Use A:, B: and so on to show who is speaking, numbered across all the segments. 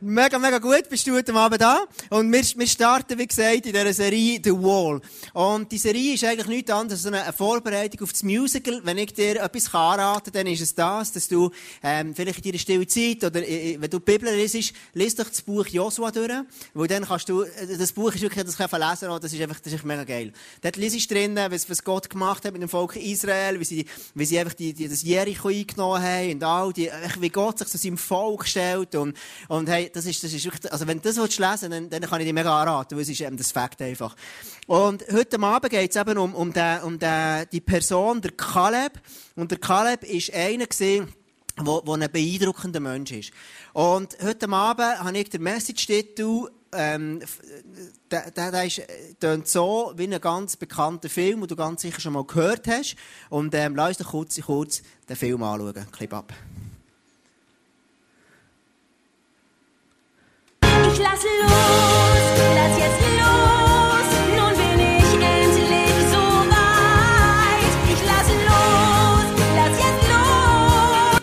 A: Mega, mega gut, bist du heute Abend da. Und wir, wir starten, wie gesagt, in dieser Serie The Wall. Und die Serie ist eigentlich nichts anderes als eine Vorbereitung auf das Musical. Wenn ich dir etwas anraten kann, dann ist es das, dass du ähm, vielleicht in deiner stille Zeit oder äh, wenn du die Bibel liest, liest doch das Buch Josua durch. Weil dann kannst du, äh, das Buch ist wirklich, das kann man lesen, das ist einfach, das ist mega geil. Dort liest du drinnen, was, was Gott gemacht hat mit dem Volk Israel, wie sie, wie sie einfach die, die, das Jericho eingenommen haben und all die, wie Gott sich zu seinem Volk stellt und, und hey, das ist, das ist also wenn du das lesen dann, dann kann ich dir mega anraten, weil es ist eben das Fakt einfach. Und heute Abend geht es eben um, um, den, um den, die Person, der Kaleb. Und der Kaleb ist einer gewesen, wo, wo ein beeindruckender Mensch ist. Und heute Abend habe ich den Message-Titel, ähm, der, der, der ist, tönt so wie ein ganz bekannter Film, den du ganz sicher schon mal gehört hast. Und ähm, lass uns kurz, kurz den Film anschauen. Clip ab.
B: Ich lass los, lass jetzt los. Nun bin ich endlich so. Ich lass los, lass jetzt los.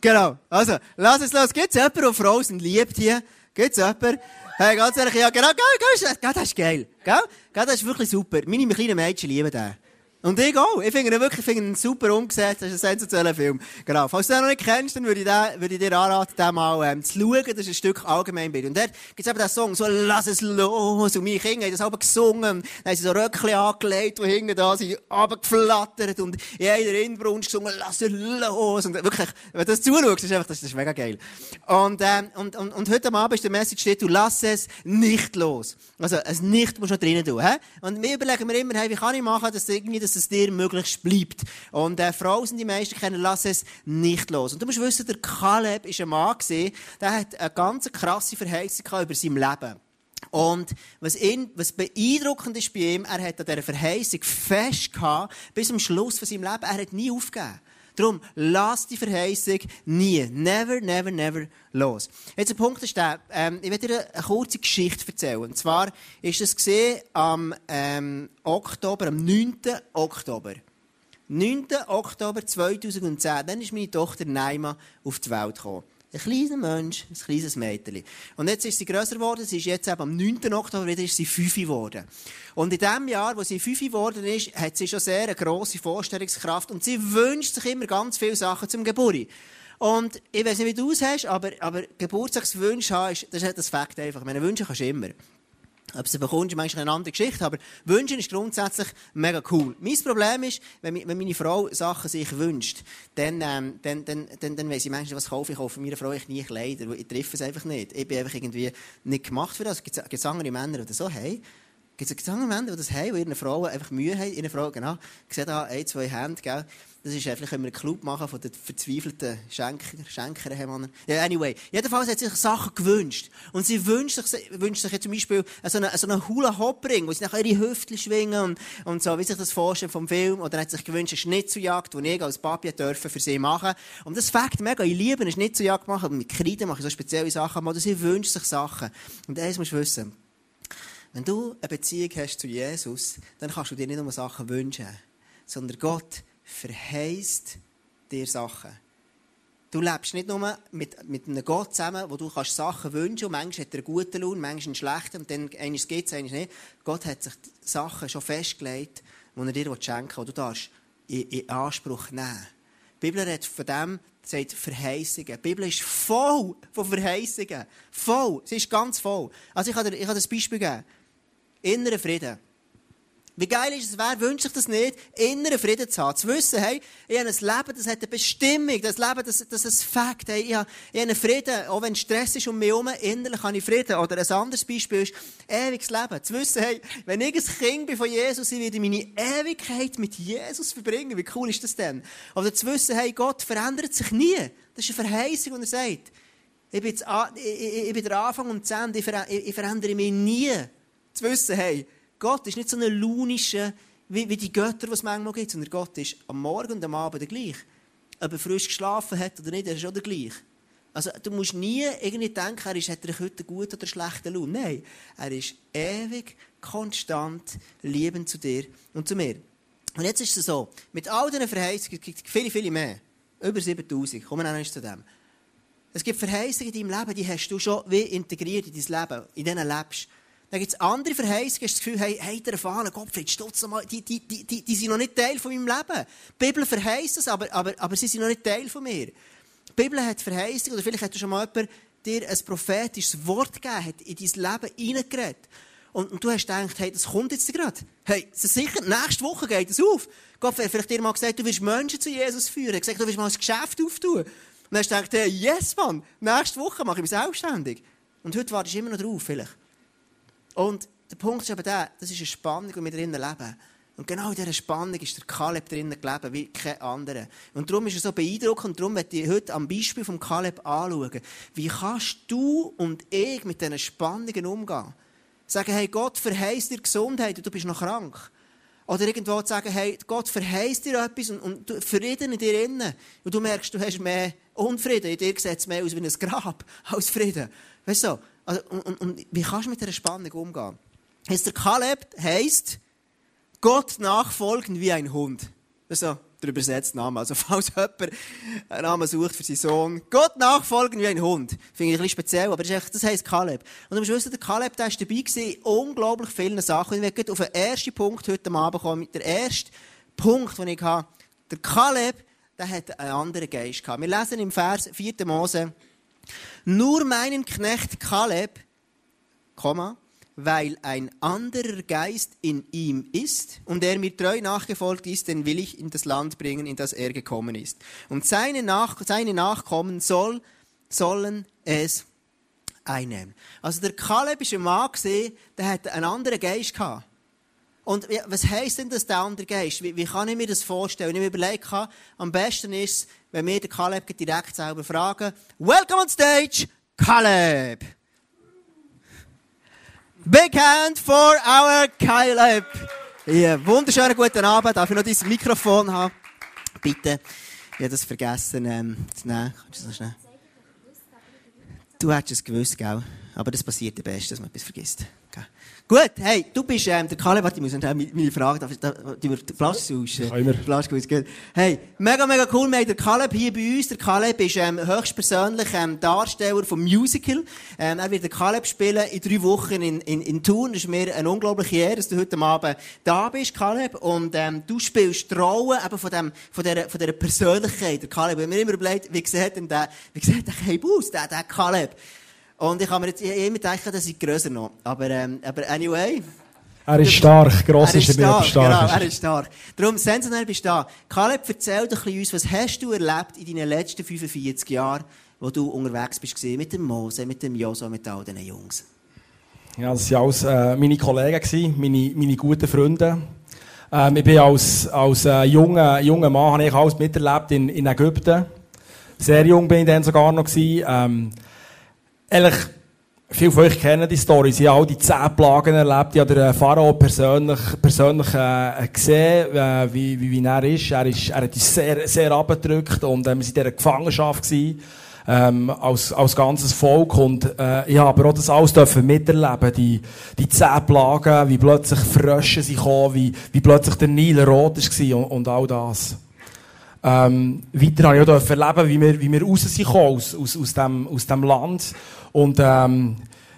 A: Genau. Also, lass es los. Gibt's jemanden, der Frozen liebt hier? Gibt's jemanden? Hey, ganz ehrlich, ja, genau, gell, gell, das ist geil. Gell? Gell, das ist wirklich super. Meine kleinen Mädchen lieben den. Und ich auch. Ich finde ihn wirklich, ich finde ihn super umgesetzt. Das ist ein sensationeller Film. Genau. Falls du den noch nicht kennst, dann würde ich, den, würde ich dir anraten, den mal ähm, zu schauen. Das ist ein Stück Allgemeinbild. Und dort gibt es eben den Song, so lass es los. Und meine Kinder haben das aber gesungen. Dann haben sie so Röckchen angelegt, die hinten da sind, runtergeflattert. Und in einer Inbrunst gesungen, lass es los. Und wirklich, wenn du das zuschaust, ist einfach, das ist mega geil. Und, ähm, und, und, und heute Abend ist der Message steht, du lass es nicht los. Also, es nicht musst du noch drinnen tun, hä? Und wir überlegen mir immer, hey, wie kann ich machen, dass irgendwie, dass es dir möglichst bleibt. Und äh, Frauen sind die meisten kennen, lass es nicht los. Und du musst wissen, der Kaleb ist ein Mann gewesen, der hat eine ganz krasse Verheißung über sein Leben. Und was, ihn, was beeindruckend ist bei ihm, er hat an dieser Verheißung fest gehabt, bis zum Schluss von seinem Leben. Er hat nie aufgegeben. Darum, lass die Verheißung nie, never, never, never los. Jetzt der Punkt ist der, ähm, ich werde dir eine kurze Geschichte erzählen. Und zwar ist es am ähm, Oktober, am 9. Oktober. 9. Oktober 2010, dann ist meine Tochter Naima auf die Welt gekommen. Ein kleiner Mensch, ein kleines Mädchen. Und jetzt ist sie grösser geworden, sie ist jetzt eben am 9. Oktober wieder ist sie 5 geworden. Und in dem Jahr, wo sie 5 geworden ist, hat sie schon sehr eine grosse Vorstellungskraft und sie wünscht sich immer ganz viele Sachen zum Geburt. Und ich weiß nicht, wie du es hast, aber, aber Geburtstagswünsche haben, das ist das Fakt einfach. Meine Wünsche kannst du immer. Ob du sie bekommst, ist manchmal eine andere Geschichte, aber wünschen ist grundsätzlich mega cool. Mein Problem ist, wenn, wenn meine Frau Sachen sich wünscht, dann, ähm, dann, dann, dann, dann weiss ich manchmal, was kaufe ich. Kaufe meiner Frau ich nie Kleider, ich treffe es einfach nicht. Ich bin einfach irgendwie nicht gemacht für das. Gibt es andere Männer, die so haben? Gibt es andere Männer, die das haben, die ihren Frauen einfach Mühe haben? Ihre Frau, genau, sehe da ein, zwei Hände, gell? Das ist einfach, wenn wir einen Club machen von den verzweifelten Schenker, Schenkern. Ja, anyway. Jedenfalls hat sie sich Sachen gewünscht. Und sie wünscht sich, wünscht sich zum Beispiel so einen, so einen Hula-Hop-Ring, wo sie nachher ihre Hüfte schwingen und, und so, wie sich das vorstellen vom Film. Oder hat sich gewünscht, eine Schnitzeljagd, die ich als Papi dürfen für sie machen. Und das fängt mega. Ich liebe eine Schnitzeljagd machen. Mit Kreide mache ich so spezielle Sachen. Aber sie wünscht sich Sachen. Und eines musst du wissen. Wenn du eine Beziehung hast zu Jesus, dann kannst du dir nicht nur Sachen wünschen, sondern Gott verheißt dir Sachen. Du lebst nicht nur mit, mit einem Gott zusammen, wo du kannst Sachen wünschen und manchmal hat er einen guten Lohn, manchmal einen schlechten und dann eines geht es, eines nicht. Gott hat sich Sachen schon festgelegt, die er dir schenken will, die du darfst in, in Anspruch nehmen. Die Bibel redet von dem, sagt Verheißungen. Die Bibel ist voll von Verheißungen. Voll. Sie ist ganz voll. Also ich kann dir, ich kann dir ein Beispiel geben. Innerer Frieden. Wie geil ist es, wer wünscht sich das nicht, inneren Frieden zu haben? Zu wissen, hey, ich habe ein Leben, das hat eine Bestimmung, das Leben, das, das ist ein Fakt, hey, ich habe, einen Frieden, auch wenn Stress ist um mich herum, innerlich habe ich Frieden. Oder ein anderes Beispiel ist, ewiges Leben. Zu wissen, hey, wenn ich ein Kind bin von Jesus, ich werde meine Ewigkeit mit Jesus verbringen. Wie cool ist das denn? Oder zu wissen, hey, Gott verändert sich nie. Das ist eine Verheißung, die er sagt. Ich bin, jetzt, ich, ich, ich bin der Anfang und das Ende, ich, ich verändere mich nie. Zu wissen, hey, Gott ist nicht so ein launischer, wie, wie die Götter, die es manchmal gibt, sondern Gott ist am Morgen und am Abend der gleich. Ob er frisch geschlafen hat oder nicht, er ist auch der gleich. Also, du musst nie irgendwie denken, er ist, hat er heute einen guten oder schlechten Lohn. Nein, er ist ewig, konstant, liebend zu dir und zu mir. Und jetzt ist es so, mit all diesen Verheißungen gibt es viele, viele mehr. Über 7000. Kommen wir zu dem. Es gibt Verheißungen in deinem Leben, die hast du schon wie integriert in dein Leben, in denen lebst. Dann gibt es andere Verheißungen, hast das Gefühl, hey, hey, der erfahrene Gottfried Stutz, mal, die, die, die, die, die sind noch nicht Teil von meinem Leben. Die Bibel verheißt es, aber, aber, aber sie sind noch nicht Teil von mir. Die Bibel hat Verheißungen, oder vielleicht hat schon mal jemand dir ein prophetisches Wort gegeben, hat in dein Leben hineingeredet. Und, und du hast gedacht, hey, das kommt jetzt gerade. Hey, sicher, nächste Woche geht es auf. Gott hat vielleicht dir mal gesagt, du willst Menschen zu Jesus führen. Er hat gesagt, du willst mal ein Geschäft auftun. Und dann hast du gedacht, hey, yes, Mann, nächste Woche mache ich mich selbstständig. Und heute wartest du immer noch drauf, vielleicht. Und der Punkt ist eben der, das ist eine Spannung, die wir drinnen leben. Und genau in dieser Spannung ist der Kaleb drinnen gelebt, wie kein anderer. Und darum ist er so beeindruckend und darum möchte ich heute am Beispiel vom Kaleb anschauen. Wie kannst du und ich mit diesen Spannungen umgehen? Sagen, hey, Gott verheißt dir Gesundheit und du bist noch krank. Oder irgendwo zu sagen, hey, Gott verheißt dir etwas und, und du, Frieden in dir innen. Und du merkst, du hast mehr Unfrieden. In dir sieht es mehr aus wie ein Grab als Frieden. Weißt du? Also, und, und, wie kannst du mit dieser Spannung umgehen? Der Kaleb heisst, Gott nachfolgen wie ein Hund. Das ist so der übersetzte Name. Also, falls jemand einen Namen sucht für seinen Sohn. Gott nachfolgen wie ein Hund. Finde ich ein bisschen speziell, aber das, heisst Kaleb. Und du musst wissen, der Kaleb, ist dabei in unglaublich vielen Sachen. Und ich werde auf den ersten Punkt heute Abend kommen. Mit der ersten Punkt, den ich habe. Der Kaleb, der hat einen anderen Geist gehabt. Wir lesen im Vers 4. Mose. Nur meinen Knecht Kaleb, Komma, weil ein anderer Geist in ihm ist und er mir treu nachgefolgt ist, den will ich in das Land bringen, in das er gekommen ist. Und seine, Nach seine Nachkommen soll, sollen es einnehmen. Also der Kaleb ist ein Mann der hat einen anderen Geist gehabt. Und was heisst denn das, der andere Geist? Wie, wie kann ich mir das vorstellen? Ich mir überlege, habe, am besten ist, wenn wir den Kaleb direkt selber fragen, Welcome on stage, Kaleb! Big hand for our Caleb. Ja, wunderschönen guten Abend. Darf ich noch dieses Mikrofon haben? Bitte. Ich habe das vergessen ähm, zu nehmen. Du schnell? Du hättest es gewusst, gell? Aber das passiert am besten, dass man etwas vergisst. Gut, hey, du bist ähm, der Kalle, warte, ich muss meine Frage, darf ich, die. Flasche gut, gut. Hey, mega, mega cool, wir haben den Caleb hier bei uns. Der Caleb ist ähm, höchstpersönlich ähm, Darsteller vom Musical. Ähm, er wird den Caleb spielen in drei Wochen in, in, in Thun. Das ist mir eine unglaubliche Ehre, dass du heute Abend da bist, Caleb. Und ähm, du spielst die Rolle eben von, dem, von, dieser, von dieser Persönlichkeit, der Caleb. Ich habe mir immer überlegt, wie sieht denn der, wie sieht der Caleb aus, der, der Caleb? Und ich habe mir jetzt immer gedacht, das ist grösser noch. Aber, ähm, aber anyway.
C: Er ist stark, gross
A: er
C: ist er
A: stark,
C: aber
A: genau,
C: stark
A: er
C: ist
A: ist stark. Darum, sensationell bist du da. Caleb, erzähl doch ein bisschen uns, was hast du erlebt in deinen letzten 45 Jahren, wo du unterwegs bist mit dem Mose, mit dem Joso, mit all diesen Jungs?
C: Ja, das waren alles äh, meine Kollegen, gewesen, meine, meine guten Freunde. Ähm, ich bin als, als äh, junger, junger Mann, habe ich alles miterlebt in, in Ägypten. Sehr jung bin ich dann sogar noch gewesen. Ähm, ehrlich, viele von euch kennen die Story. Sie haben all die zehn Plagen erlebt. Ich habe den Pharao persönlich, persönlich äh, gesehen, äh, wie, wie, wie er ist. Er, ist, er hat uns sehr, sehr abgedrückt und äh, wir waren in dieser Gefangenschaft gewesen, ähm, als, als ganzes Volk. Und äh, ich habe aber auch das alles dürfen miterleben. Die, die zehn Plagen, wie plötzlich Frösche sind gekommen, wie, wie plötzlich der Nil rot war und, und all das. Ähm, weiter habe ich auch erleben, wie wir, wie wir raus sind aus, aus, aus, dem, aus dem Land. Und ähm,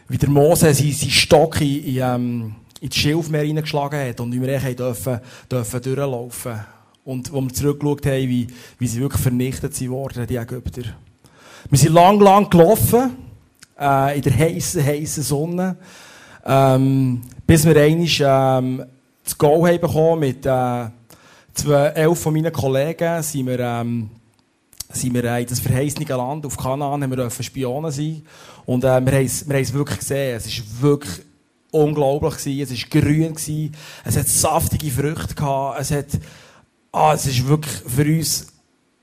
C: wie der Mose seinen sein Stock in, in, ähm, in das Schilfmeer hineingeschlagen hat und wie wir eigentlich dürfen, dürfen durchlaufen Und wo wir zurückgeschaut haben, wie, wie sie wirklich vernichtet sind worden, die Ägypter. Wir sind lang, lang gelaufen, äh, in der heißen, heißen Sonne, ähm, bis wir einmal ähm, das Go haben bekommen mit äh, zwei, elf von meinen Kollegen, sind wir, ähm, sind wir in das verheißene Land auf Kanaan, haben wir Spionen sein. Und äh, wir haben es wir haben es wirklich gesehen. Es ist wirklich unglaublich gewesen. Es war grün gewesen. Es hat saftige Früchte gehabt. Es hat, ah, es ist wirklich für uns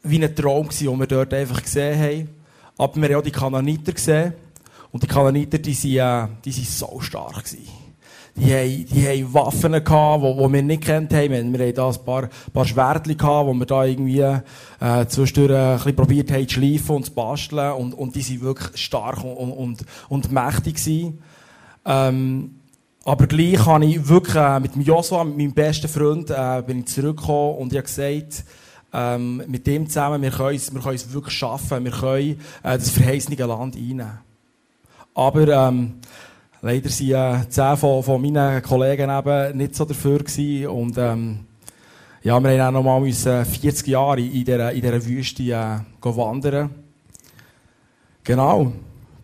C: wie ein Traum gewesen, den wir dort einfach gesehen haben. Aber wir haben auch die Kananiter gesehen. Und die Kananiter, die sind, äh, die sind so stark gewesen. Die haben, die haben Waffen gehabt, die, die wir nicht kennt haben. Wir, wir haben da ein paar, paar Schwertchen gehabt, wo wir da irgendwie, äh, zwischendurch ein bisschen probiert haben zu schleifen und zu basteln. Und, und die sind wirklich stark und, und, und mächtig gewesen. Ähm, aber gleich habe ich wirklich, äh, mit dem Joshua, mit meinem besten Freund, äh, bin ich zurückgekommen und ich habe gesagt, ähm, mit dem zusammen, wir können es wir können es wirklich schaffen, wir können äh, das verheißene Land einnehmen. Aber ähm, leider sind äh, zehn von, von meinen Kollegen eben nicht so dafür gewesen und ähm, ja, wir haben auch noch mal müssen 40 Jahre in dieser, in dieser Wüste äh, wandern. Genau.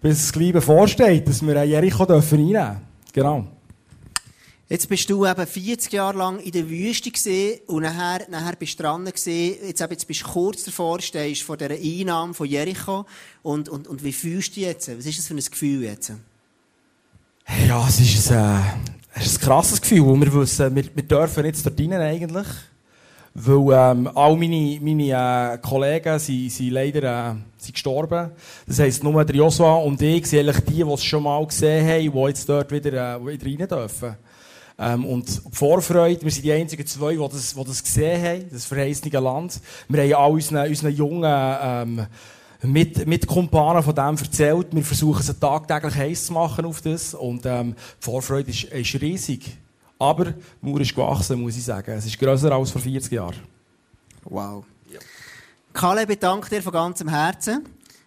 C: Bis es gleich bevorsteht, dass wir Jericho dürfen reinnehmen Genau.
A: Jetzt bist du eben 40 Jahre lang in der Wüste gesehen und nachher, nachher bist du dran gesehen. Jetzt, jetzt bist du kurz davor, stehst vor dieser Einnahme von Jericho. Und, und, und wie fühlst du dich jetzt? Was ist das für ein Gefühl jetzt?
C: Ja, es ist ein, äh, es ist ein krasses Gefühl. und Wir wissen, wir, wir dürfen jetzt dort rein eigentlich. Weil ähm, all meine, meine äh, Kollegen sind, sind leider äh, sind gestorben. Das heisst, nur der Joshua und ich sind eigentlich die, die es schon mal gesehen haben, die jetzt dort wieder, äh, wieder rein dürfen. Ähm, und die Vorfreude, wir sind die einzigen zwei, die das, die das gesehen haben, das verheißene Land. Wir haben all unseren, unseren jungen ähm, mit, mit Kumpanen von dem erzählt. Wir versuchen es tagtäglich heiß zu machen auf das. Und ähm, die Vorfreude ist, ist riesig. Aber die Mauer ist gewachsen, muss ich sagen. Es ist grösser als vor 40 Jahren.
A: Wow. Kaleb, ich danke dir von ganzem Herzen.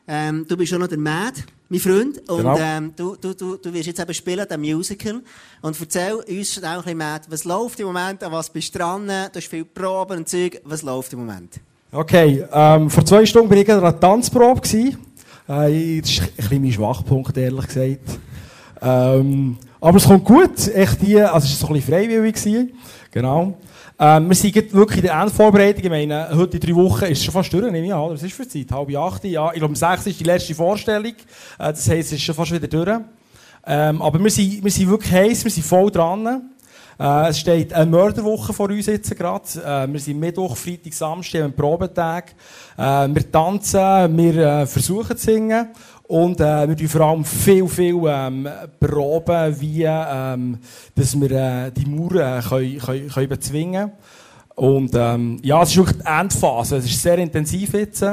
A: Ähm, du bist schon noch der Mad, mein Freund. Und
C: Genau.
A: ähm, du, du, du, du wirst jetzt eben spielen, den Musical. Und erzähl uns schnell ein bisschen, Mad, was läuft im Moment, an was bist du dran? Du hast viel Proben und Zeug. Was läuft im Moment?
C: Okay, ähm, vor zwei Stunden war ich in einer Tanzprobe. gewesen. Äh, das ist ein bisschen mein Schwachpunkt, ehrlich gesagt. Ähm, aber es kommt gut. Echt die, also es war so ein bisschen freiwillig. Gewesen. Genau. Ähm, wir sind wirklich in der Endvorbereitung. Ich meine, heute in drei Wochen ist es schon fast durch, nehme ich an. Was ist für Zeit? Halb acht? Ja, ich glaube, um sechs ist die letzte Vorstellung. Äh, das heisst, es ist schon fast wieder durch. Ähm, aber wir sind, wir sind wirklich heiß, wir sind voll dran. Äh, es steht eine Mörderwoche vor uns jetzt gerade. Äh, wir sind Mittwoch, Freitag, Samstag, haben Probetag. Äh, wir tanzen, wir äh, versuchen zu singen. Und äh, wir tun vor allem viel, viel ähm, proben, wie ähm, dass wir äh, die Mauer äh, können, können, können bezwingen Und ähm, ja, es ist wirklich die Endphase. Es ist sehr intensiv jetzt.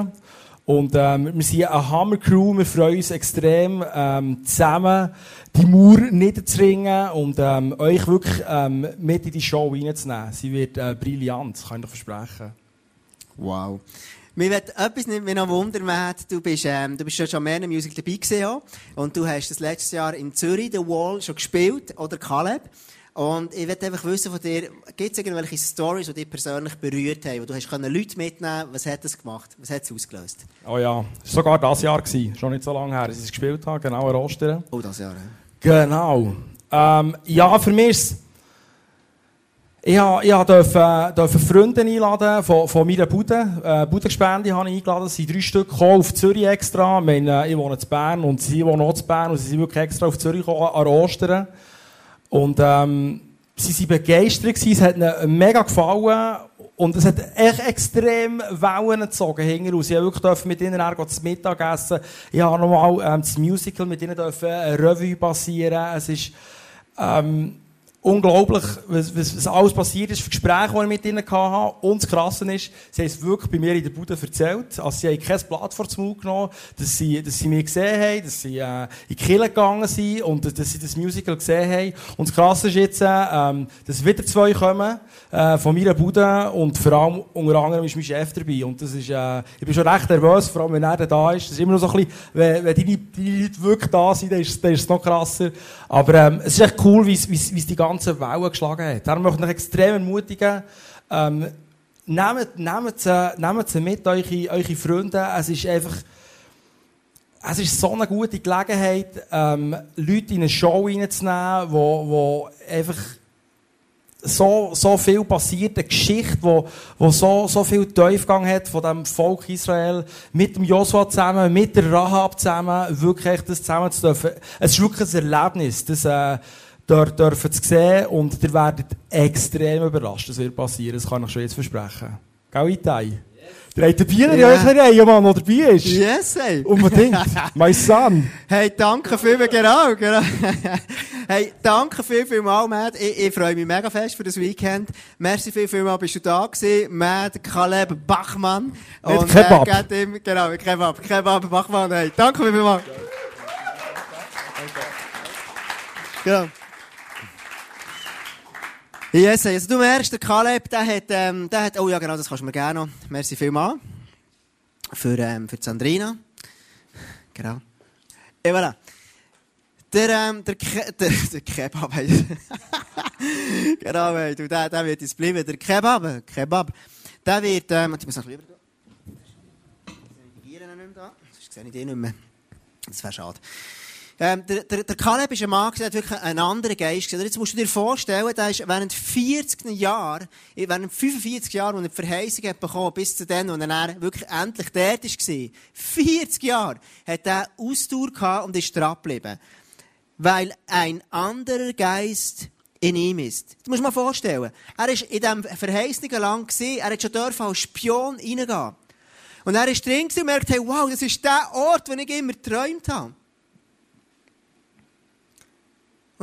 C: Und ähm, wir sind eine Hammer-Crew, wir freuen uns extrem, ähm, zusammen die Mauer niederzuringen und ähm, euch wirklich ähm, mit in die Show reinzunehmen. Sie wird äh, brillant, kann ich euch versprechen.
A: Wow. Mir wird etwas nicht mehr noch wundern, Matt. Du bist, ähm, du bist schon schon mehr in Musical dabei gewesen, ja. Und du hast das letztes Jahr in Zürich, The Wall, schon gespielt, oder Caleb. Und ich möchte einfach wissen von dir, gibt es irgendwelche Stories, die dich persönlich berührt haben, wo du hast können Leute mitnehmen Was hat das gemacht? Was hat es ausgelöst?
C: Oh ja, es war sogar das Jahr, gewesen, schon nicht so lange her, dass ich es gespielt habe, genau, in Ostern.
A: Oh, das Jahr, ja.
C: Genau. Ähm, ja, für mich ist ich, ha- ich durfte, durfte Freunde einladen von, von meiner Bude. Äh, Budengespende habe ich eingeladen. Es sind drei Stück gekommen, auf Zürich extra. Ich, meine, ich wohne in Bern und sie wohnen auch in Bern. Und sie sind wirklich extra auf Zürich gekommen, an Ostern. Und ähm, sie waren begeistert. Es hat ihnen mega gefallen. Und es hat echt extrem Wellen gezogen hinten raus. Ich durfte wirklich mit ihnen dann zu Mittag essen. Ich habe nochmal ähm, das Musical mit ihnen eine Revue passieren. Es ist ähm, unglaublich, was, was, was alles passiert ist, für Gespräche, die ich mit ihnen hatte. Und das Krasse ist, sie haben es wirklich bei mir in der Bude erzählt. Also sie haben kein Blatt vor den Mund genommen, dass sie, dass sie mich gesehen haben, dass sie äh, in die Kirche gegangen sind und dass sie das Musical gesehen haben. Und das Krasse ist jetzt, äh, ähm, dass wieder zwei kommen äh, von meiner Bude und vor allem unter anderem ist mein Chef dabei. Und das ist, äh, ich bin schon recht nervös, vor allem wenn er da ist. Das ist immer noch so ein bisschen, wenn, wenn deine, deine Leute wirklich da sind, dann ist, dann ist es noch krasser. Aber ähm, es ist echt cool, wie es die ganze Wellen geschlagen hat. Darum möchte ich extrem ermutigen, ähm, nehmt, nehmt, sie, nehmt sie mit, eure, eure Freunde. Es ist einfach, es ist so eine gute Gelegenheit, ähm, Leute in eine Show reinzunehmen, wo, wo einfach so, so viel passiert, eine Geschichte, wo, wo so, so viel Tiefgang hat von dem Volk Israel, mit dem Josua zusammen, mit der Rahab zusammen, wirklich das zusammen zu dürfen. Es ist wirklich ein Erlebnis, das, äh, dort dürfen zu sehen und ihr werdet extrem überrascht, das wird passieren, das kann ich schon jetzt versprechen. Gell, Itai? Der hat den Bier in
A: Ja.
C: eurer Reihe, Mann, der dabei ist.
A: Yes, ey.
C: Unbedingt. My son.
A: Hey, danke vielmals, genau, genau. hey, danke viel, viel mal, Matt. Ich, ich freue mich mega fest für das Weekend. Merci viel, viel mal, bist du da gewesen. Matt, Caleb Bachmann.
C: Nicht Kebab.
A: Äh, gebt ihm, genau, Kebab, Kebab Bachmann. Hey, danke viel, viel mal. Genau. Yes, also du merkst, der Kaleb, der hat, ähm, der hat, oh ja genau, das kannst du mir gerne noch. Merci vielmals. Für, ähm, für Sandrina. Genau. Et voilà. Der, ähm, der, Ke der, der Kebab, genau, hey, du, der, der wird jetzt bleiben. Der Kebab, Kebab, der wird, ähm, ich muss noch lieber gehen. Ich sehe ihn nicht mehr da. Sonst sehe ich den nicht mehr. Das wäre schade. Ähm, der, der, der Kaleb ist ein Mann, der hat wirklich einen anderen Geist. gesehen. Jetzt musst du dir vorstellen, der ist während 40 Jahren, während 45 Jahren, als er die Verheißung hat bekommen, bis zu dem, wo er wirklich endlich dort war, 40 Jahre, hat er Ausdauer gehabt und ist dran geblieben. Weil ein anderer Geist in ihm ist. Du musst dir mal vorstellen, er ist in diesem verheißenen Land gewesen, er hat schon als Spion reingehen. Und er ist drin und merkt, hey, wow, das ist der Ort, den ich immer geträumt habe.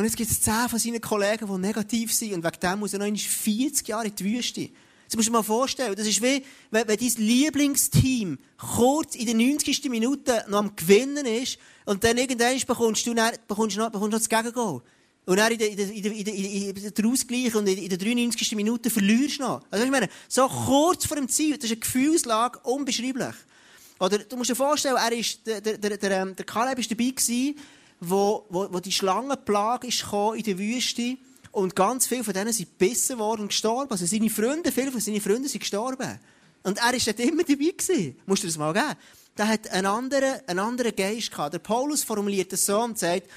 A: Und jetzt gibt es zehn von seinen Kollegen, die negativ sind und wegen dem muss er noch einmal 40 Jahre in die Wüste. Das musst du dir mal vorstellen. Das ist wie, wenn, wenn dein Lieblingsteam kurz in den 90. Minute noch am Gewinnen ist und dann irgendwann bekommst du, dann, bekommst du noch, bekommst du noch das Gegengol. Und dann in der, in der, in der, in der, in der, der Ausgleich und in der 93. Minute verlierst du noch. Also ich meine, so kurz vor dem Ziel, das ist eine Gefühlslage unbeschreiblich. Oder du musst dir vorstellen, er ist, der, der, der, der, der Caleb war dabei gewesen, wo, wo, wo die Schlangenplage ist in der Wüste und ganz viele von denen sind gebissen worden und gestorben. Also seine Freunde, viele von seinen Freunden sind gestorben. Und er war dort immer dabei gewesen. Musst du das mal geben. Der hat einen anderen, einen anderen Geist gehabt. Der Paulus formuliert das so und sagt,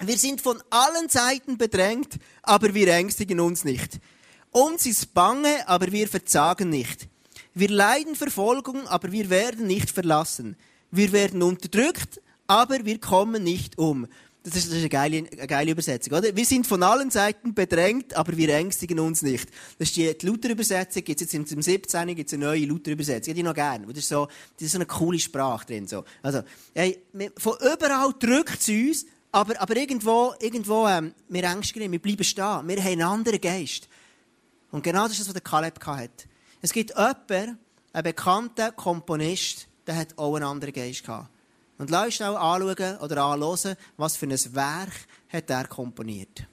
A: wir sind von allen Seiten bedrängt, aber wir ängstigen uns nicht. Uns ist bange, aber wir verzagen nicht. Wir leiden Verfolgung, aber wir werden nicht verlassen. Wir werden unterdrückt, aber wir kommen nicht um. Das ist, das ist eine, geile, eine geile Übersetzung, oder? Wir sind von allen Seiten bedrängt, aber wir ängstigen uns nicht. Das ist die, die Luther-Übersetzung. Gibt's jetzt im 17. gibt's eine neue Luther-Übersetzung. Die noch gerne. Das ist so, das ist so eine coole Sprache drin, so. Also, hey, von überall drückt es uns, aber, aber irgendwo, irgendwo, ähm, wir ängstigen, wir bleiben stehen. Wir haben einen anderen Geist. Und genau das ist das, was der Kaleb hat. Es gibt jemanden, einen bekannten Komponist, der hat auch einen anderen Geist gehabt. Und lass uns auch anschauen oder anhören, was für ein Werk hat er komponiert.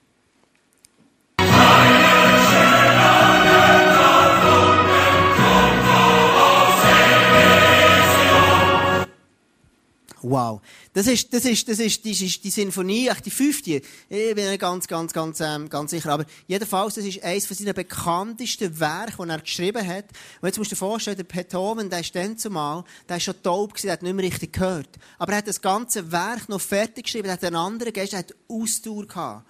A: Wow. Das ist, das ist, das ist, das ist die Sinfonie, echt die fünfte. Ich bin ganz, ganz, ganz, ähm, ganz sicher. Aber jedenfalls, das ist eines von seinen bekanntesten Werken, die er geschrieben hat. Und jetzt musst du dir vorstellen, der Beethoven, der ist dann zumal, der ist schon taub gewesen, der hat nicht mehr richtig gehört. Aber er hat das ganze Werk noch fertig geschrieben, er hat einen anderen Geist, er hat Ausdauer gehabt.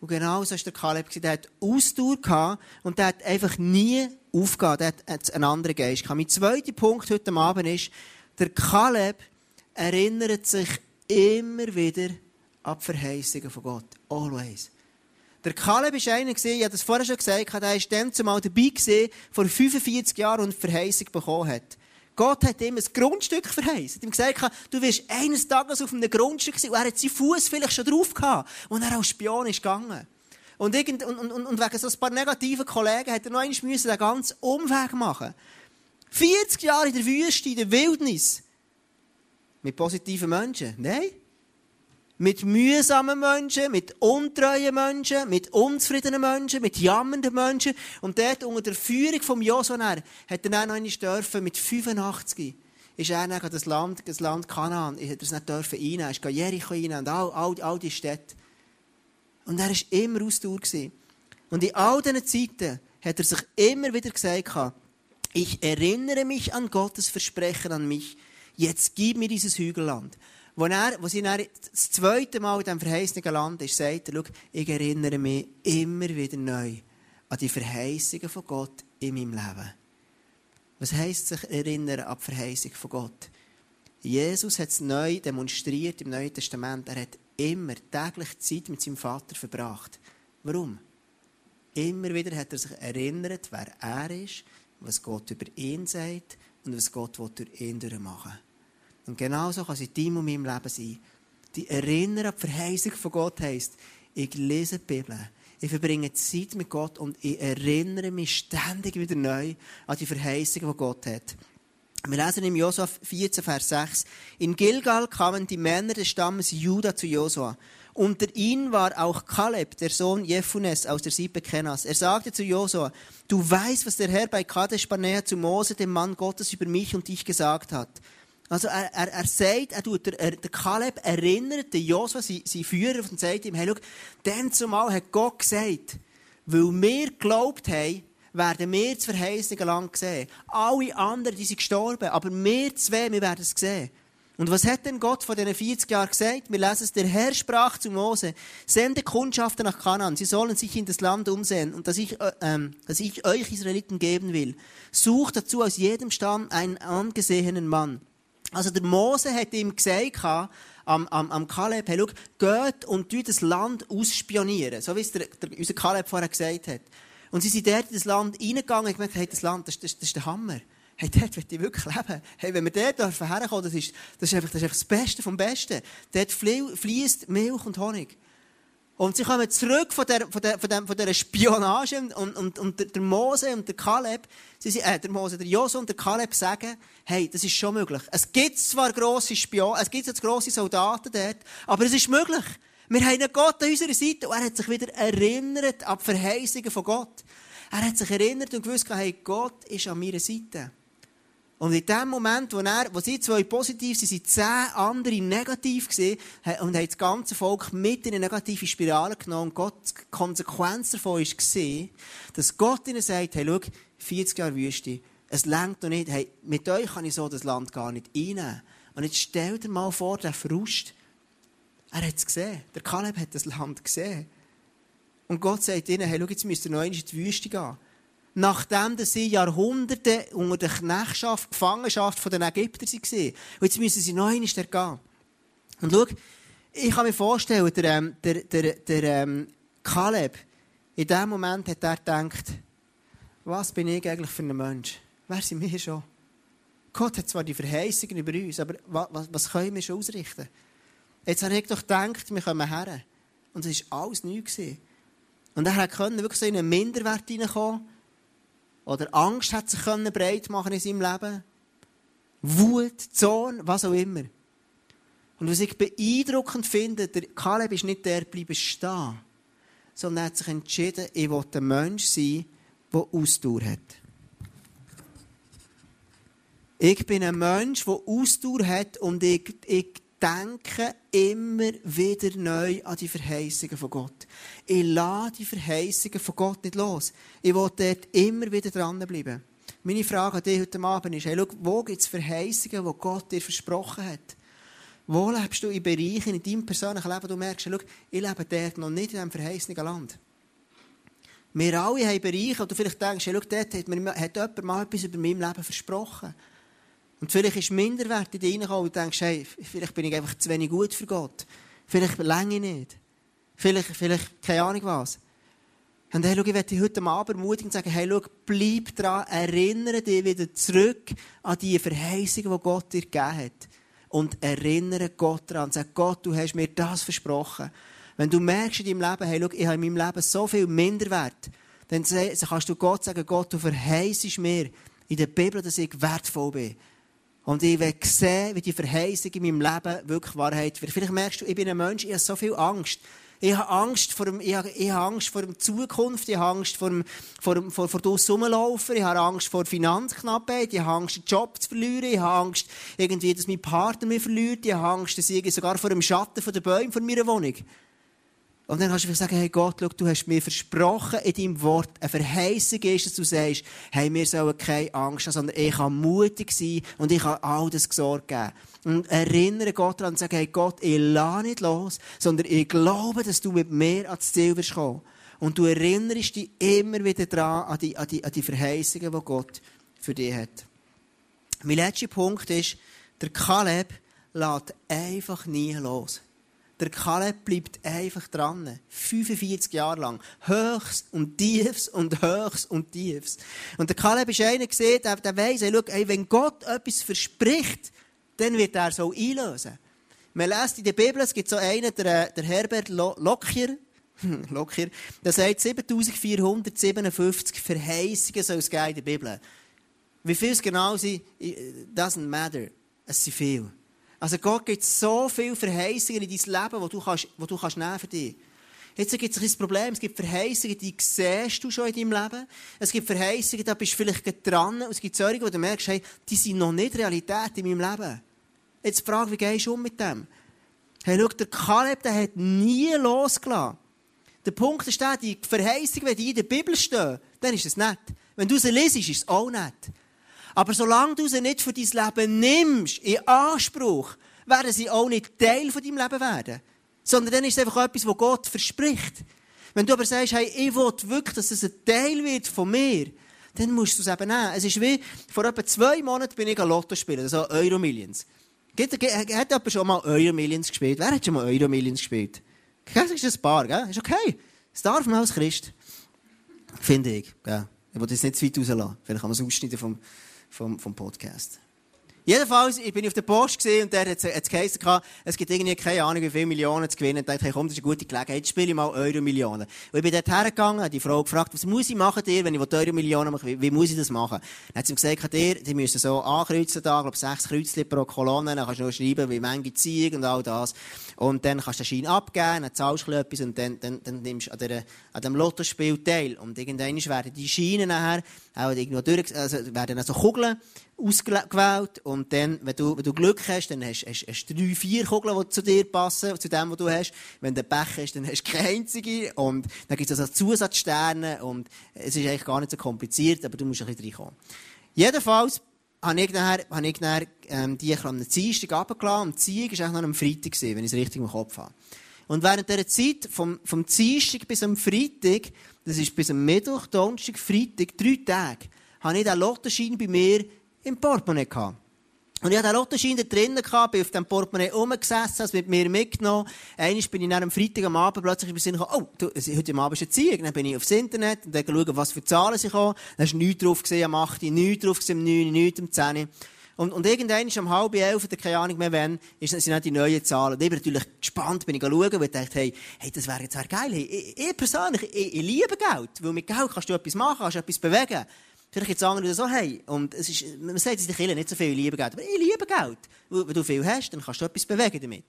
A: Und genau so war der Kaleb. Der hat Ausdauer gehabt und der hat einfach nie aufgehört. Der hat einen anderen Geist gehabt. Mein zweiter Punkt heute Abend ist, der Kaleb erinnert sich immer wieder an die Verheißungen von Gott. Always. Der Kaleb war einer, ich habe das vorher schon gesagt, der war dann zumal dabei vor 45 Jahren und Verheißung bekommen hat. Gott hat ihm ein Grundstück verheißen. ihm gesagt, du wirst eines Tages auf einem Grundstück sein. Und er hat seinen Fuß vielleicht schon drauf gehabt, und er als Spion ist gegangen. Und, irgend, und, und, und wegen so ein paar negativen Kollegen hat er noch einmal den ganzen Umweg machen 40 Jahre in der Wüste, in der Wildnis. Mit positiven Menschen? Nein. Mit mühsamen Menschen, mit untreuen Menschen, mit unzufriedenen Menschen, mit jammernden Menschen. Und dort unter der Führung vom Josua hat er dann noch einmal dürfen, mit 85 ist er dann das Land, das Land Kanaan, hat er es nicht dürfen er ist Jericho rein und all, all, all die Städte. Und er war immer Ausdauer. Und in all diesen Zeiten hat er sich immer wieder gesagt, ich erinnere mich an Gottes Versprechen an mich jetzt gib mir dieses Hügelland. Wo, er, wo sie dann das zweite Mal in diesem verheißenen Land ist, sagt er, schau, ich erinnere mich immer wieder neu an die Verheißungen von Gott in meinem Leben. Was heisst sich erinnern an die Verheißung von Gott? Jesus hat es neu demonstriert im Neuen Testament. Er hat immer täglich Zeit mit seinem Vater verbracht. Warum? Immer wieder hat er sich erinnert, wer er ist, was Gott über ihn sagt und was Gott durch ihn machen will. Und genauso kann es in deinem und meinem Leben sein. Die Erinnerung an die Verheißung von Gott heisst, ich lese die Bibel, ich verbringe Zeit mit Gott und ich erinnere mich ständig wieder neu an die Verheißung, die Gott hat. Wir lesen im Josua 14, Vers 6. In Gilgal kamen die Männer des Stammes Juda zu Josua Unter ihnen war auch Kaleb, der Sohn Jephunes aus der Sippe Kenas. Er sagte zu Josua, du weißt, was der Herr bei Kadesh Barnea zu Mose, dem Mann Gottes, über mich und dich gesagt hat. Also er, er, er sagt, er tut, er, der Kaleb erinnert den Josua, sein, sein Führer, und sagt ihm, hey, schau, dann zumal hat Gott gesagt, weil wir geglaubt haben, werden wir das verheißene Land sehen. Alle anderen, die sind gestorben, aber wir zwei, wir werden es sehen. Und was hat denn Gott vor diesen 40 Jahren gesagt? Wir lesen es, der Herr sprach zu Mose, sende Kundschafter nach Kanaan, sie sollen sich in das Land umsehen und dass ich, äh, ähm, dass ich euch Israeliten geben will. Sucht dazu aus jedem Stamm einen angesehenen Mann. Also der Mose hat ihm gesagt, am, am, am Kaleb, hey, schau, geht und tut das Land ausspionieren. So wie es der, der, unser Kaleb vorher gesagt hat. Und sie sind dort in das Land reingegangen und gemerkt, hey, das Land, das, das, das ist der Hammer. Hey, dort will ich wirklich leben. Hey, wenn wir dort herkommen, das ist, das ist einfach, das ist einfach das Beste vom Besten. Dort fließt Milch und Honig. Und sie kommen zurück von, der, von, der, von, der, von dieser Spionage und, und, und der Mose und der Kaleb, sie, sind, äh, der Mose, der Josu und der Kaleb sagen, hey, das ist schon möglich. Es gibt zwar grosse Spion, es gibt jetzt grosse Soldaten dort, aber es ist möglich. Wir haben einen Gott an unserer Seite und er hat sich wieder erinnert an die Verheißungen von Gott. Er hat sich erinnert und gewusst, hey, Gott ist an meiner Seite. Und in dem Moment, wo, er, wo sie zwei positiv sind, sind zehn andere negativ gewesen und haben das ganze Volk mit in eine negative Spirale genommen. Und Gott, die Konsequenz davon war dass Gott ihnen sagt, hey, schau, 40 Jahre Wüste, es längt noch nicht, hey, mit euch kann ich so das Land gar nicht einnehmen. Und jetzt stell dir mal vor, der Frust. Er hat es gesehen. Der Kaleb hat das Land gesehen. Und Gott sagt ihnen, hey, schau, jetzt müsst ihr noch in die Wüste gehen nachdem sie Jahrhunderte unter der Knechtschaft, Gefangenschaft der Ägypter waren. Und jetzt müssen sie noch einmal gehen. Und schau, ich kann mir vorstellen, der, ähm, der, der, der ähm, Kaleb, in dem Moment hat er gedacht, was bin ich eigentlich für ein Mensch? Wer sind wir schon? Gott hat zwar die Verheißungen über uns, aber was, was können wir schon ausrichten? Jetzt habe ich doch gedacht, wir kommen her. Und es war alles neu. Und er konnte wirklich so in einen Minderwert hineinkommen, oder Angst hat sich breit machen in seinem Leben. Wut, Zorn, was auch immer. Und was ich beeindruckend finde, der Kaleb ist nicht der bleiben stehen, sondern er hat sich entschieden, ich will ein Mensch sein, der Ausdauer hat. Ich bin ein Mensch, der Ausdauer hat und ich, ich denke immer wieder neu an die Verheißungen von Gott. Ich lasse die Verheißungen von Gott nicht los. Ich will dort immer wieder dranbleiben. Meine Frage an dich heute Abend ist, hey, wo gibt es Verheißungen, die Gott dir versprochen hat? Wo lebst du in Bereichen in deinem persönlichen Leben, wo du merkst, ich lebe dort noch nicht in diesem verheißenen Land? Wir alle haben Bereiche, wo du vielleicht denkst, hey, dort hat, mir, hat jemand mal etwas über mein Leben versprochen. Und vielleicht ist Minderwert in dich reingekommen und denkst, hey, vielleicht bin ich einfach zu wenig gut für Gott. Vielleicht länge ich nicht. Vielleicht, vielleicht, keine Ahnung was. Und hey, schau, ich möchte dich heute Abend ermutigen und sagen, hey, schau, bleib dran, erinnere dich wieder zurück an die Verheißungen, die Gott dir gegeben hat. Und erinnere Gott daran. Sag, Gott, du hast mir das versprochen. Wenn du merkst in deinem Leben, hey, schau, ich habe in meinem Leben so viel Minderwert, dann kannst du Gott sagen, Gott, du verheißest mir in der Bibel, dass ich wertvoll bin. Und ich will sehen, wie die Verheißung in meinem Leben wirklich Wahrheit wird. Vielleicht merkst du, ich bin ein Mensch, ich habe so viel Angst. Ich habe Angst vor dem, ich habe, ich habe Angst vor der Zukunft, ich habe Angst vor dem, vor dem, vor, vor draussen rumlaufen, ich habe Angst vor Finanzknappheit, ich habe Angst, den Job zu verlieren, ich habe Angst, irgendwie, dass mein Partner mich verliert, ich habe Angst, dass ich sogar vor dem Schatten der Bäume von meiner Wohnung und dann kannst du sagen, hey Gott, schau, du hast mir versprochen in deinem Wort, eine Verheißung ist, dass du sagst, hey, wir sollen keine Angst haben, sondern ich kann mutig sein und ich kann all das Gesorge geben. Und erinnere Gott daran und sage, hey Gott, ich lasse nicht los, sondern ich glaube, dass du mit mir ans Ziel wirst kommen. Und du erinnerst dich immer wieder daran, an die, an die, an die Verheißungen, die Gott für dich hat. Mein letzter Punkt ist, der Kaleb lässt einfach nie los. Der Kaleb bleibt einfach dran. 45 Jahre lang. Höchst und tiefs und höchst und tiefs. Und der Kaleb ist einer gesehen, der, der weiss, hey, schau, hey, wenn Gott etwas verspricht, dann wird er so einlösen. Man liest in der Bibel, es gibt so einen, der, der Herbert Lockyer, Lockyer, der sagt 7457 Verheißungen soll es geben in der Bibel. Wie viel es genau sind, doesn't matter. Es sind viele. Also Gott gibt so viele Verheißungen in dein Leben, die du, kannst, die du kannst für dich. Jetzt gibt es ein Problem. Es gibt Verheißungen, die siehst du schon in deinem Leben. Es gibt Verheißungen, da bist du vielleicht dran. Und es gibt solche, wo du merkst, hey, die sind noch nicht Realität in meinem Leben. Jetzt die Frage, wie gehst du um mit dem? Hey, schau, der Kaleb, der hat nie losgelassen. Der Punkt ist der, die Verheißung, wenn die in der Bibel stehen, dann ist es nett. Wenn du sie liest, ist es auch nett. Aber solange du sie nicht für dein Leben nimmst, in Anspruch, werden sie auch nicht Teil von deinem Leben werden. Sondern dann ist es einfach etwas, was Gott verspricht. Wenn du aber sagst, hey, ich will wirklich, dass es ein Teil wird von mir, dann musst du es eben nehmen. Es ist wie, vor etwa zwei Monaten bin ich ein Lotto spielen, also Euro Millions. Gibt- Hat jemand schon mal Euro Millions gespielt? Wer hat schon mal Euro Millions gespielt? Das ist ein paar, gell? Ist okay. Das darf man als Christ. Finde ich, gell? Ich will das nicht zu weit rauslassen. Vielleicht kann man es ausschneiden vom, vom, vom Podcast. Jedenfalls, ich bin auf der Post und der hat es geheißen, es gibt irgendwie keine Ahnung, wie viele Millionen zu gewinnen. Und dachte, hey, komm, das ist eine gute Gelegenheit, jetzt spiele ich mal Euro-Millionen. Und ich bin dort hergegangen, habe die Frau gefragt, was muss ich machen dir, wenn ich Euro-Millionen mache, wie, wie muss ich das machen? Dann hat sie mir gesagt, dir, die müssen so ankreuzen da, glaube sechs Kreuzchen pro Kolonne, dann kannst du noch schreiben, wie Menge ziehen und all das. Und dann kannst du den Schein abgeben, dann zahlst du etwas und dann, dann, dann nimmst du an, der, an dem Lottospiel teil. Und irgendwann werden die Scheine nachher auch irgendwo durch, also werden also Kugeln ausgewählt und dann, wenn du, wenn du Glück hast, dann hast du drei, vier Kugeln, die zu dir passen, zu dem, was du hast. Wenn du Pech hast, dann hast du keine einzige und dann gibt es also Zusatzsterne und es ist eigentlich gar nicht so kompliziert, aber du musst ein bisschen reinkommen. Jedenfalls habe ich nachher, habe ich nachher ähm, die am Dienstag runtergelassen und die Ziege war eigentlich noch am Freitag, gewesen, wenn ich es richtig im Kopf habe. Und während dieser Zeit, vom, vom Dienstag bis am Freitag, das ist bis am Mittwoch, Donnerstag, Freitag, drei Tage, habe ich den Lottoschein bei mir im Portemonnaie gehabt. Und ich hatte den Lottoschein da drinnen, gehabt, bin auf dem Portemonnaie rumgesessen, es mit mir mitgenommen. Einmal bin ich dann am Freitag am Abend plötzlich über Sinn gekommen, oh, du, heute Abend ist eine Ziege. Dann bin ich aufs Internet und dann schauen, was für Zahlen sie kommen. Dann ist nichts drauf gesehen am 8, nichts drauf gesehen am 9, nichts am 10. Und, und irgendwann ist um halb elf, oder keine Ahnung mehr wann, ist, sind dann die neuen Zahlen. Und ich bin natürlich gespannt, bin ich schauen, weil ich dachte, hey, hey, das wäre jetzt wär geil. Hey, ich, ich persönlich, ich, ich liebe Geld. Weil mit Geld kannst du etwas machen, kannst du etwas bewegen. Vielleicht gibt es andere, die so, hey, und es ist, man sagt der Kirche nicht so viel, liebe Geld. Aber ich liebe Geld. Wenn du viel hast, dann kannst du etwas bewegen damit.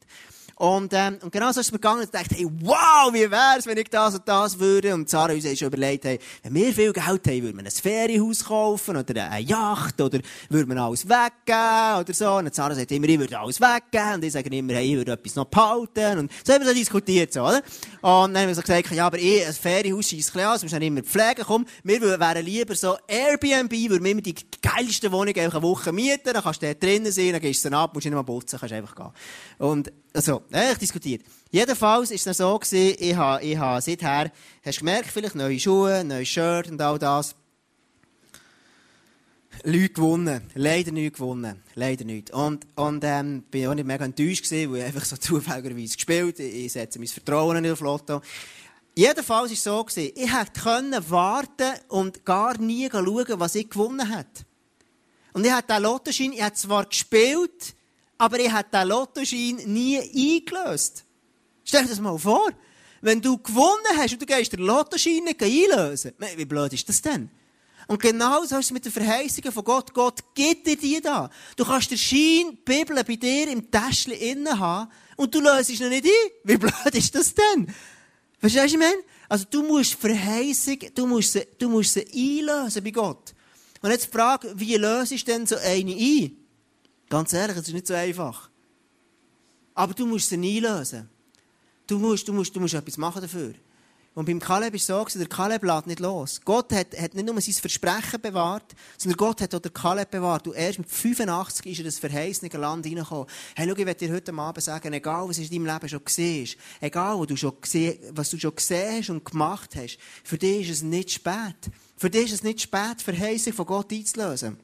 A: Und, ähm, und genau so ist es mir gegangen. Ich dachte, hey, wow, wie wär's, wenn ich das und das würde. Und Sarah uns schon überlegt, hey, wenn wir viel Geld haben, würden wir ein Ferienhaus kaufen oder eine Yacht oder würden wir alles weggeben oder so. Und Sarah sagt immer, ich würde alles weggeben. Und ich sage immer, hey, ich würde etwas noch behalten. Und so haben wir so diskutiert, so, oder? Und dann haben wir so gesagt, ja, aber ich, ein Ferienhaus scheisst ein wir müssen dann immer pflegen. Komm, wir wären lieber so Airbnb, würden wir immer die geilste Wohnung einfach eine Woche mieten, dann kannst du dort drinnen sein, dann gehst du dann ab, musst nicht mal putzen, kannst einfach gehen. Und, also, ich diskutiert. Jedenfalls ist es so ich habe, ich habe seither, hast du gemerkt, vielleicht neue Schuhe, neues Shirt und all das. Leute gewonnen. Leider nicht gewonnen. Leider nicht. Und, und, ähm, bin auch nicht mega enttäuscht gewesen, weil ich einfach so zufälligerweise gespielt. Ich, ich setze mein Vertrauen nicht auf Lotto. Jedenfalls war es so gewesen, ich können warten und gar nie schauen, was ich gewonnen hätte. Und ich hatte den Lottoschein, ich habe zwar gespielt, aber ich habe den Lottoschein nie eingelöst. Stell dir das mal vor. Wenn du gewonnen hast und du gehst den Lottoschein nicht einlösen, wie blöd ist das denn? Und genau so ist es mit den Verheißungen von Gott. Gott gibt dir die da. Du kannst den Schein, die Bibel bei dir im Täschchen innen haben und du löst ihn nicht ein. Wie blöd ist das denn? Verstehst du, was ich meine? Also du musst Verheißung, du musst sie, du musst sie einlösen bei Gott. Und jetzt die Frage, wie löse ich denn so eine ein? Ganz ehrlich, es ist nicht so einfach. Aber du musst sie einlösen. Du musst, du musst, du musst etwas machen dafür. Und beim Kaleb ist es so, der Kaleb lässt nicht los. Gott hat, hat nicht nur sein Versprechen bewahrt, sondern Gott hat auch den Kaleb bewahrt. Und erst mit 85 ist er in das verheißene Land hineingekommen. Hey, schau, ich will dir heute Abend sagen, egal was in deinem Leben schon gesehen ist, egal was du schon gesehen, was du schon gesehen hast und gemacht hast, für dich ist es nicht spät. Für dich ist es nicht spät, Verheißung von Gott einzulösen.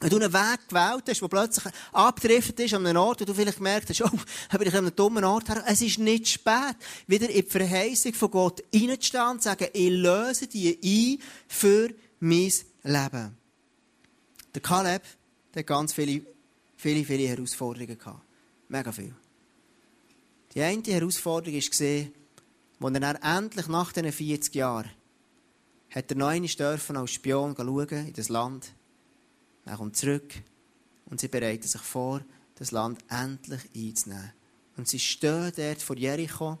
A: Wenn du einen Weg gewählt hast, der plötzlich abgedriftet ist an einem Ort, wo du vielleicht gemerkt hast, oh, habe ich an einem dummen Ort her. Es ist nicht spät, wieder in die Verheißung von Gott reinzustehen und zu sagen, ich löse die ein für mein Leben. Der Kaleb, der hat ganz viele, viele, viele Herausforderungen gehabt. Mega viel. Die eine Herausforderung war, als er dann endlich nach diesen 40 Jahren hat er noch einmal als Spion schauen in das Land. Er kommt zurück und sie bereiten sich vor, das Land endlich einzunehmen. Und sie stehen dort vor Jericho,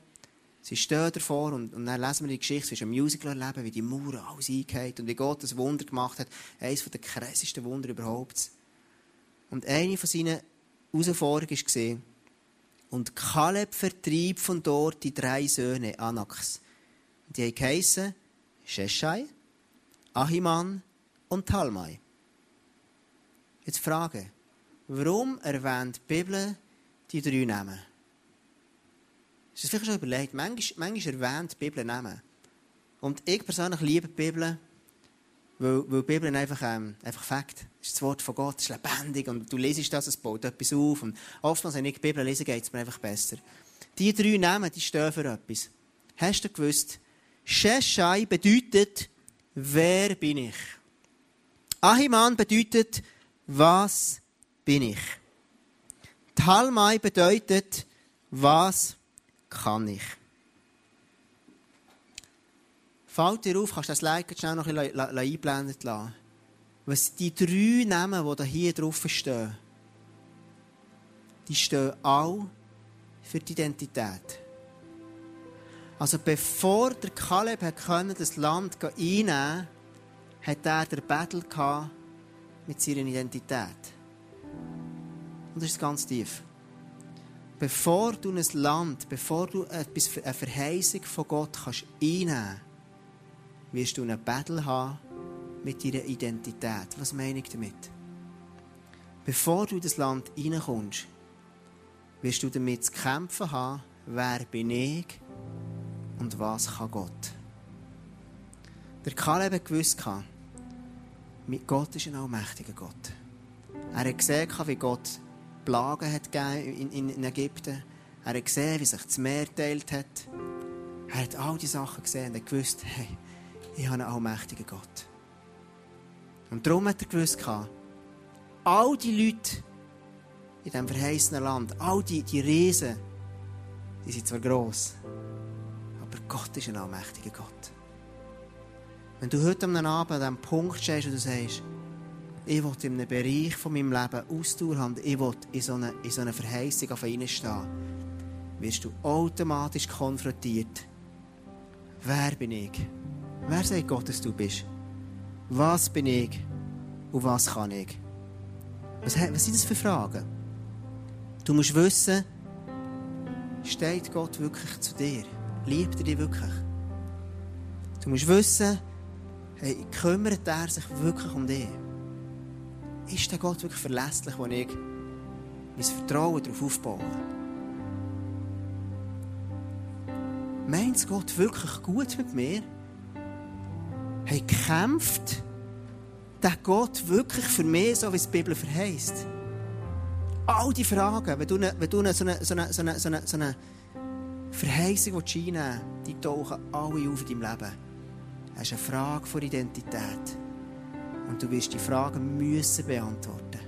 A: sie stehen davor und, und dann lesen wir die Geschichte, wie sie ein Musical erleben, wie die Mauer alles eingeht und wie Gott das Wunder gemacht hat. Eines der krassesten Wunder überhaupt. Und eine von seinen Herausforderungen war, und Kaleb vertrieb von dort die drei Söhne Anaks. Die haben geheissen Sheshai, Ahiman und Talmai. Jetzt Frage. Warum erwähnt die Bibel die drei Namen? Das vielleicht schon überlegt? Manchmal, erwähnt die Bibel Namen. Und ich persönlich liebe die Bibel, weil, weil Bibel einfach, ähm, einfach Fakt. Ist das Wort von Gott, ist lebendig und du lesest das, es baut etwas auf. Und oftmals, wenn ich die Bibel lese, geht es mir einfach besser. Die drei Namen, die stehen für etwas. Hast du gewusst? Sheshai bedeutet, wer bin ich? Ahiman bedeutet, was bin ich? Talmai bedeutet, was kann ich? Fällt dir auf, kannst du das Like schnell noch ein bisschen einblenden lassen? Was die drei Namen, die hier drauf stehen, die stehen alle für die Identität. Also bevor der Kaleb das Land einnehmen konnte, hat er den Battle mit seiner Identität. Und das ist ganz tief. Bevor du ein Land, bevor du eine Verheißung von Gott kannst einnehmen wirst du einen Battle haben mit deiner Identität. Was meine ich damit? Bevor du in das Land hineinkommst, wirst du damit zu kämpfen haben, wer bin ich und was kann Gott. Der Kaleb hat gewusst, Gott ist ein allmächtiger Gott. Er hat gesehen, wie Gott Plagen hat in, in, Ägypten. Er hat gesehen, wie sich das Meer teilt hat. Er hat all diese Sachen gesehen und gewusst, hey, ich habe einen allmächtigen Gott. Und darum hat er gewusst, all die Leute in diesem verheißenen Land, all die, die Riesen, die sind zwar gross, aber Gott ist ein allmächtiger Gott. Wenn du heute am Abend an diesem Punkt stehst und du sagst, ich will in einem Bereich von meinem Leben Ausdauer haben, ich will in so eine, in so eine Verheißung auf reinstehen, wirst du automatisch konfrontiert. Wer bin ich? Wer sagt Gott, dass du bist? Was bin ich und was kann ich? Was, was sind das für Fragen? Du musst wissen, steht Gott wirklich zu dir? Liebt er dich wirklich? Du musst wissen, hey, kümmert er sich wirklich um dich? Ist der Gott wirklich verlässlich, wo ich mein Vertrauen darauf aufbaue? Meint Gott wirklich gut mit mir? Hey, kämpft der Gott wirklich für mich, so wie es die Bibel verheißt? All die Fragen, wenn du, wenn du so, eine, so, eine, so, eine, so, eine, Verheißung einnehmen die tauchen alle auf in deinem Leben. Das ist eine Frage von Identität. Und du wirst die Fragen müssen beantworten.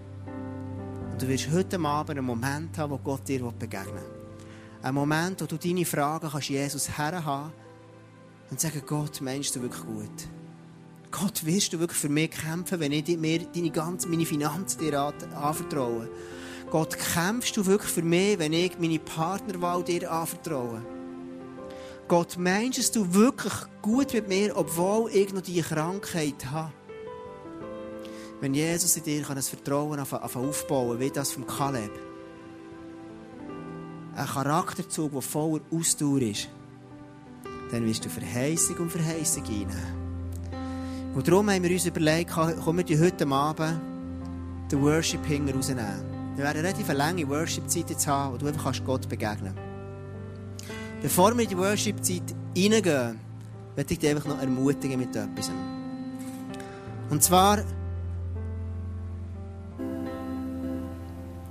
A: Und du wirst heute Abend einen Moment haben, wo Gott dir begegnen will. Ein Moment, wo du deine Fragen kannst Jesus herhaben und sagen, Gott, meinst du wirklich gut? Gott, wirst du wirklich für mich kämpfen, wenn ich mir deine ganze, meine Finanzen dir anvertraue? Gott, kämpfst du wirklich für mich, wenn ich meine Partnerwahl dir anvertraue? Gott, meinst du wirklich gut mit mir, obwohl ich noch diese Krankheit habe? Wenn Jesus in dir kann Vertrauen aufbauen wie das vom Kaleb. Ein Charakterzug, der voller Ausdauer ist, dann wirst du Verheißung um Verheißung einnehmen. Und darum haben wir uns überlegt, kommen wir heute Abend den Worship hinger rausnehmen. Wir werden relativ lange Worship-Zeit haben, wo du einfach Gott begegnen kannst. Bevor wir in die Worship-Zeit reingehen, möchte ich dich einfach noch ermutigen mit etwas. Und zwar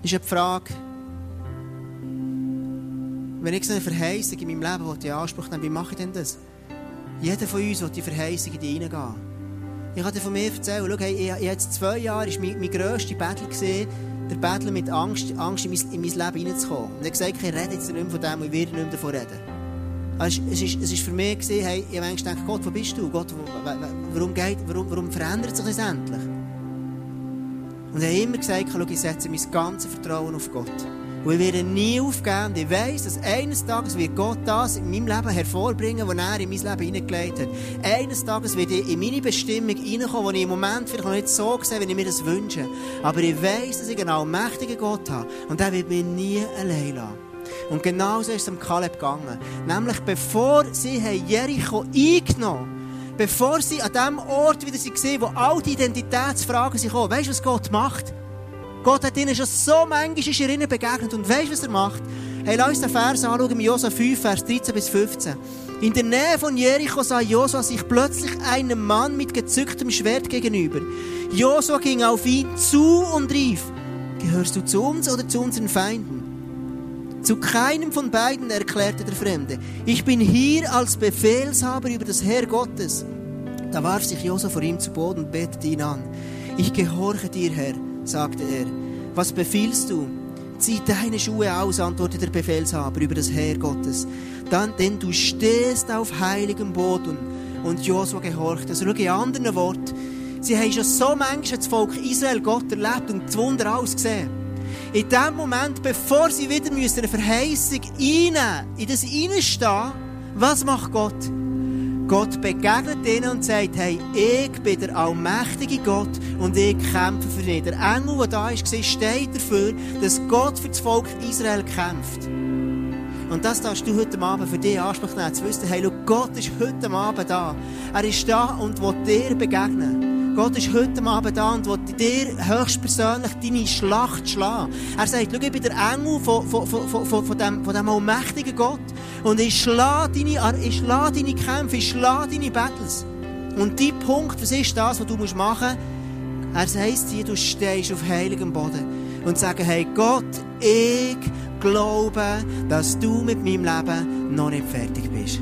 A: ist eine Frage, wenn ich so eine Verheißung in meinem Leben in Anspruch nehme, wie mache ich denn das? Jeder von uns will die Verheißung in die reingehen. Ich kann dir von mir erzählen, schau, hey, ich, ich jetzt zwei Jahre war mein, mein grösster Battle, gesehen, der Battle mit Angst, Angst in, mein, in mein Leben hineinzukommen. Und ich habe gesagt, ich rede jetzt nicht mehr von dem und ich werde nicht mehr davon reden. Also es war ist für mich, gewesen, hey, ich habe gedacht, Gott, wo bist du? Gott, warum, geht, warum, warum verändert sich das endlich? Und er hat immer gesagt, ich setze mein ganzes Vertrauen auf Gott. Und ich werde nie aufgeben. Und ich weiss, dass eines Tages wird Gott das in meinem Leben hervorbringen, was er in mein Leben hineingelegt hat. Eines Tages werde ich in meine Bestimmung hineinkommen, die ich im Moment vielleicht noch nicht so sehe, wie ich mir das wünsche. Aber ich weiss, dass ich einen allmächtigen Gott habe. Und er wird mich nie allein lassen. Und genauso ist es am Kaleb gegangen. Nämlich bevor sie Jericho eingenommen haben, bevor sie an dem Ort wieder waren, wo all die Identitätsfragen sind gekommen. Weißt du, was Gott macht? Gott hat ihnen schon so manchmal ist ihnen begegnet. Und weißt du, was er macht? Hey, lass uns den Vers anschauen, Josua 5, Vers 13 bis 15. In der Nähe von Jericho sah Josua sich plötzlich einem Mann mit gezücktem Schwert gegenüber. Josua ging auf ihn zu und rief, gehörst du zu uns oder zu unseren Feinden? Zu keinem von beiden erklärte der Fremde, ich bin hier als Befehlshaber über das Heer Gottes. Da warf sich Josua vor ihm zu Boden und betete ihn an. Ich gehorche dir, Herr, sagte er. Was befiehlst du? Zieh deine Schuhe aus, antwortete der Befehlshaber über das Heer Gottes. Dann, denn du stehst auf heiligem Boden. Und Josua gehorchte. Also schau in anderen Worten. Sie haben schon so manchmal das Volk Israel Gott erlebt und das Wunder alles gesehen. In dem Moment, bevor sie wieder müssen, eine Verheißung einnehmen, in das Einstehen, was macht Gott? Gott begegnet ihnen und sagt, hey, ich bin der allmächtige Gott und ich kämpfe für dich. Der Engel, der da ist, steht dafür, dass Gott für das Volk Israel kämpft. Und das darfst du heute Abend für dich Anspruch nehmen, zu wissen, hey, Gott ist heute Abend da. Er ist da und will dir begegnen. Gott ist heute Abend da und will dir höchstpersönlich deine Schlacht schlagen. Er sagt, schau, ich bin der Engel von, von, von, von, von, dem, von dem allmächtigen Gott. Und ich schlage deine, ich schlage deine Kämpfe, ich schlage deine Battles. Und dein Punkt, was ist das, was du machen musst? Er sagt dir, du stehst auf heiligem Boden. Und sagen, hey Gott, ich glaube, dass du mit meinem Leben noch nicht fertig bist.